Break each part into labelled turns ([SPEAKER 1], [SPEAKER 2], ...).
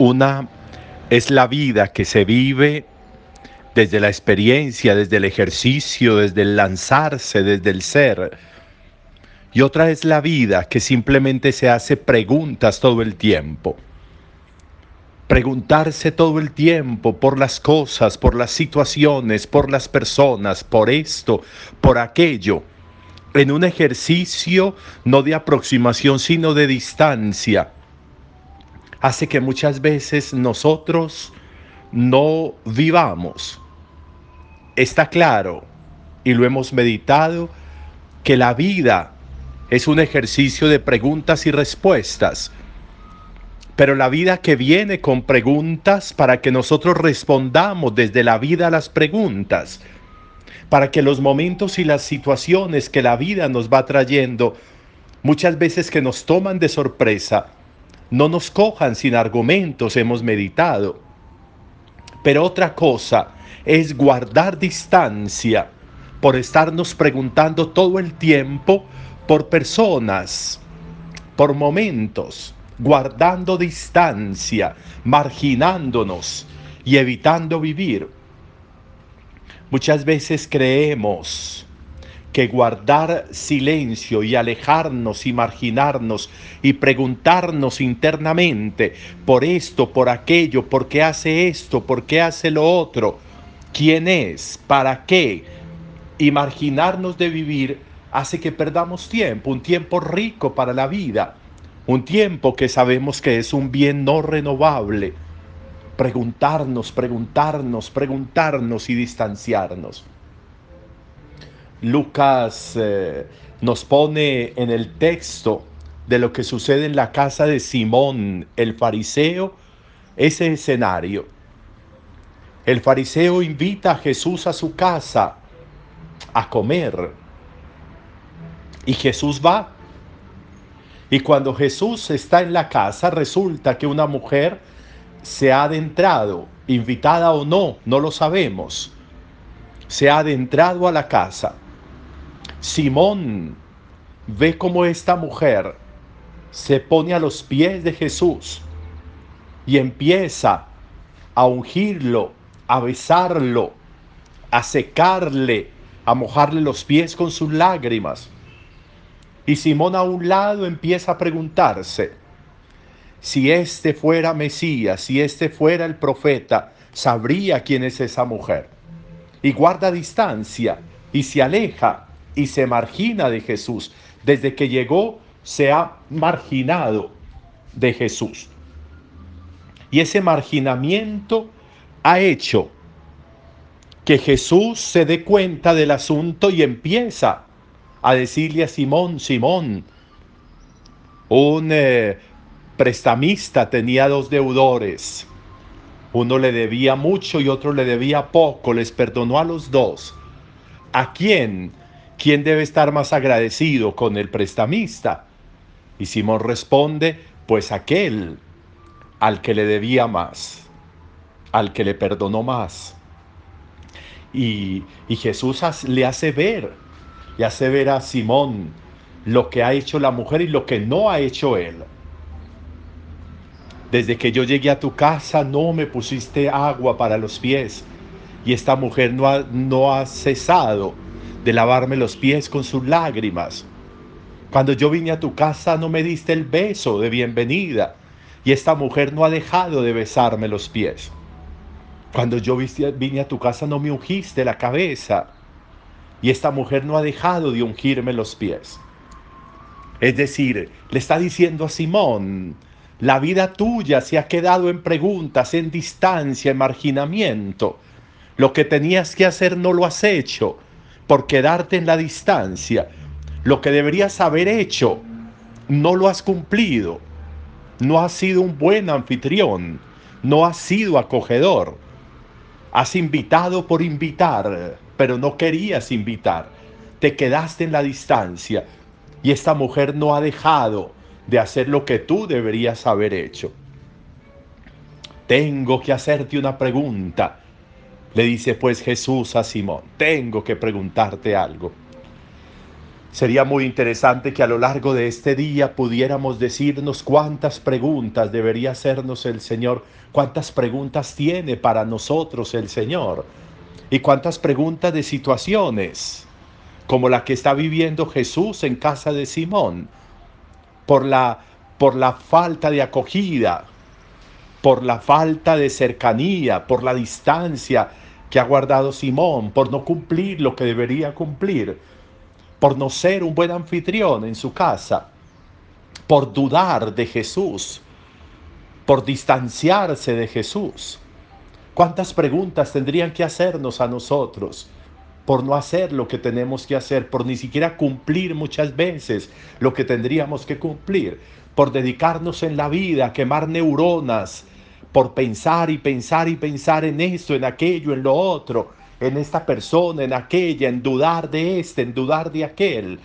[SPEAKER 1] Una es la vida que se vive desde la experiencia, desde el ejercicio, desde el lanzarse, desde el ser. Y otra es la vida que simplemente se hace preguntas todo el tiempo. Preguntarse todo el tiempo por las cosas, por las situaciones, por las personas, por esto, por aquello. En un ejercicio no de aproximación, sino de distancia. Hace que muchas veces nosotros no vivamos. Está claro, y lo hemos meditado, que la vida es un ejercicio de preguntas y respuestas. Pero la vida que viene con preguntas para que nosotros respondamos desde la vida a las preguntas, para que los momentos y las situaciones que la vida nos va trayendo, muchas veces que nos toman de sorpresa, no nos cojan sin argumentos, hemos meditado pero otra cosa es guardar distancia por estarnos preguntando todo el tiempo por personas, por momentos, guardando distancia, marginándonos y evitando vivir. Muchas veces creemos que guardar silencio y alejarnos y marginarnos y preguntarnos internamente por esto, por aquello, por qué hace esto, por qué hace lo otro, quién es, para qué, y marginarnos de vivir hace que perdamos tiempo, un tiempo rico para la vida, un tiempo que sabemos que es un bien no renovable. Preguntarnos, preguntarnos, preguntarnos y distanciarnos. Lucas eh, nos pone en el texto de lo que sucede en la casa de Simón el fariseo ese escenario. El fariseo invita a Jesús a su casa a comer y Jesús va. Y cuando Jesús está en la casa resulta que una mujer se ha adentrado, invitada o no, no lo sabemos, se ha adentrado a la casa Simón ve cómo esta mujer se pone a los pies de Jesús y empieza a ungirlo, a besarlo, a secarle, a mojarle los pies con sus lágrimas. Y Simón a un lado empieza a preguntarse, si este fuera Mesías, si este fuera el profeta, sabría quién es esa mujer. Y guarda distancia y se aleja y se margina de Jesús. Desde que llegó se ha marginado de Jesús. Y ese marginamiento ha hecho que Jesús se dé cuenta del asunto y empieza a decirle a Simón, Simón, un eh, prestamista tenía dos deudores. Uno le debía mucho y otro le debía poco. Les perdonó a los dos. ¿A quién ¿quién debe estar más agradecido con el prestamista? Y Simón responde, pues aquel al que le debía más, al que le perdonó más. Y, Jesús le hace ver, le hace ver a Simón lo que ha hecho la mujer y lo que no ha hecho él. Desde que yo llegué a tu casa no me pusiste agua para los pies y esta mujer no ha cesado de lavarme los pies con sus lágrimas. Cuando yo vine a tu casa no me diste el beso de bienvenida y esta mujer no ha dejado de besarme los pies. Cuando yo vine a tu casa no me ungiste la cabeza y esta mujer no ha dejado de ungirme los pies. Es decir, le está diciendo a Simón, la vida tuya se ha quedado en preguntas, en distancia, en marginamiento. Lo que tenías que hacer no lo has hecho por quedarte en la distancia. Lo que deberías haber hecho, no lo has cumplido. No has sido un buen anfitrión. No has sido acogedor. Has invitado por invitar, pero no querías invitar. Te quedaste en la distancia y esta mujer no ha dejado de hacer lo que tú deberías haber hecho. Tengo que hacerte una pregunta. Le dice pues Jesús a Simón, tengo que preguntarte algo. Sería muy interesante que a lo largo de este día pudiéramos decirnos cuántas preguntas debería hacernos el Señor, cuántas preguntas tiene para nosotros el Señor y cuántas preguntas de situaciones como la que está viviendo Jesús en casa de Simón por la por la falta de acogida, por la falta de cercanía, por la distancia que ha guardado Simón, por no cumplir lo que debería cumplir por no ser un buen anfitrión en su casa, por dudar de Jesús, por distanciarse de Jesús. ¿Cuántas preguntas tendrían que hacernos a nosotros por no hacer lo que tenemos que hacer, por ni siquiera cumplir muchas veces lo que tendríamos que cumplir, por dedicarnos en la vida a quemar neuronas, por pensar y pensar y pensar en esto, en aquello, en lo otro, en esta persona, en aquella, en dudar de este, en dudar de aquel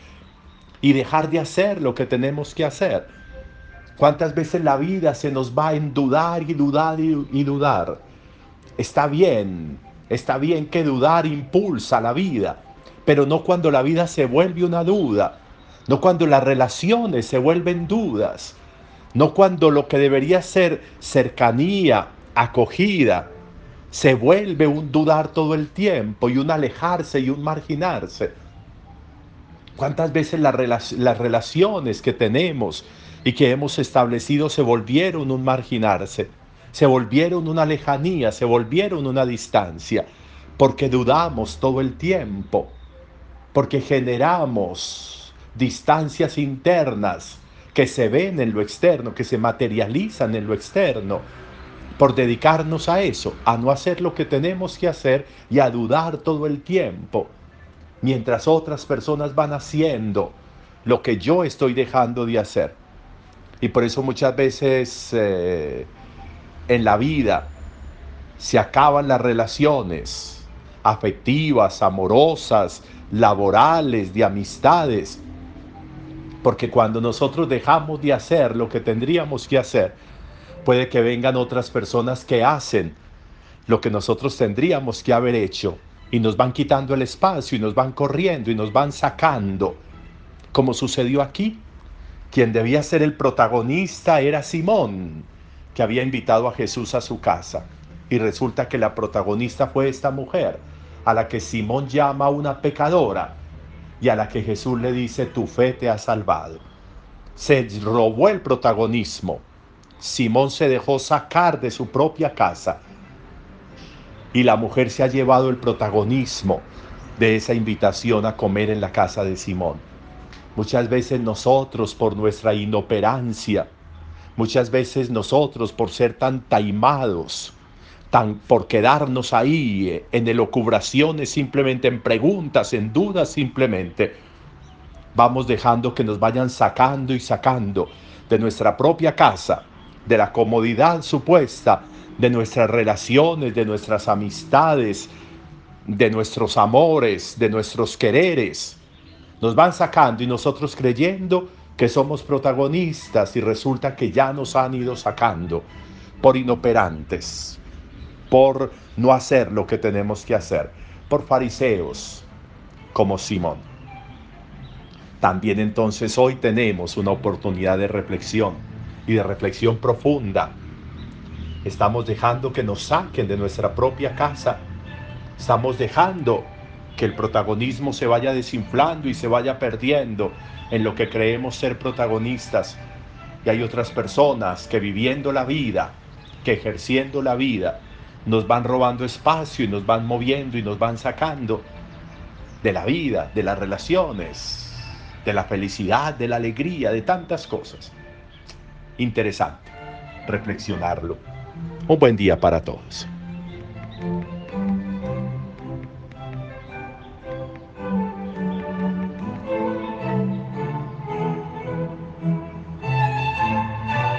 [SPEAKER 1] y dejar de hacer lo que tenemos que hacer. ¿Cuántas veces la vida se nos va en dudar y dudar y, dudar? Está bien, está bien que dudar impulsa la vida, pero no cuando la vida se vuelve una duda, no cuando las relaciones se vuelven dudas, no cuando lo que debería ser cercanía, acogida, se vuelve un dudar todo el tiempo y un alejarse y un marginarse. ¿Cuántas veces las, relaciones que tenemos y que hemos establecido se volvieron un marginarse? Se volvieron una lejanía, se volvieron una distancia, porque dudamos todo el tiempo, porque generamos distancias internas que se ven en lo externo, que se materializan en lo externo por dedicarnos a eso, a no hacer lo que tenemos que hacer y a dudar todo el tiempo, mientras otras personas van haciendo lo que yo estoy dejando de hacer. Y por eso muchas veces eh, en la vida se acaban las relaciones afectivas, amorosas, laborales, de amistades, porque cuando nosotros dejamos de hacer lo que tendríamos que hacer, Puede que vengan otras personas que hacen lo que nosotros tendríamos que haber hecho y nos van quitando el espacio y nos van corriendo y nos van sacando, como sucedió aquí. Quien debía ser el protagonista era Simón, que había invitado a Jesús a su casa. Y resulta que la protagonista fue esta mujer, a la que Simón llama una pecadora y a la que Jesús le dice, tu fe te ha salvado. Se robó el protagonismo Simón se dejó sacar de su propia casa y la mujer se ha llevado el protagonismo de esa invitación a comer en la casa de Simón. Muchas veces nosotros por nuestra inoperancia, muchas veces nosotros por ser tan taimados, por quedarnos ahí eh, en elocubraciones simplemente, en preguntas, en dudas simplemente, vamos dejando que nos vayan sacando y sacando de nuestra propia casa de la comodidad supuesta de nuestras relaciones, de nuestras amistades, de nuestros amores, de nuestros quereres. Nos van sacando y nosotros creyendo que somos protagonistas y resulta que ya nos han ido sacando por inoperantes, por no hacer lo que tenemos que hacer, por fariseos como Simón. También entonces hoy tenemos una oportunidad de reflexión y de reflexión profunda. Estamos dejando que nos saquen de nuestra propia casa. Estamos dejando que el protagonismo se vaya desinflando y se vaya perdiendo en lo que creemos ser protagonistas. Y hay otras personas que viviendo la vida, que ejerciendo la vida, nos van robando espacio y nos van moviendo y nos van sacando de la vida, de las relaciones, de la felicidad, de la alegría, de tantas cosas interesante reflexionarlo. Un buen día para todos.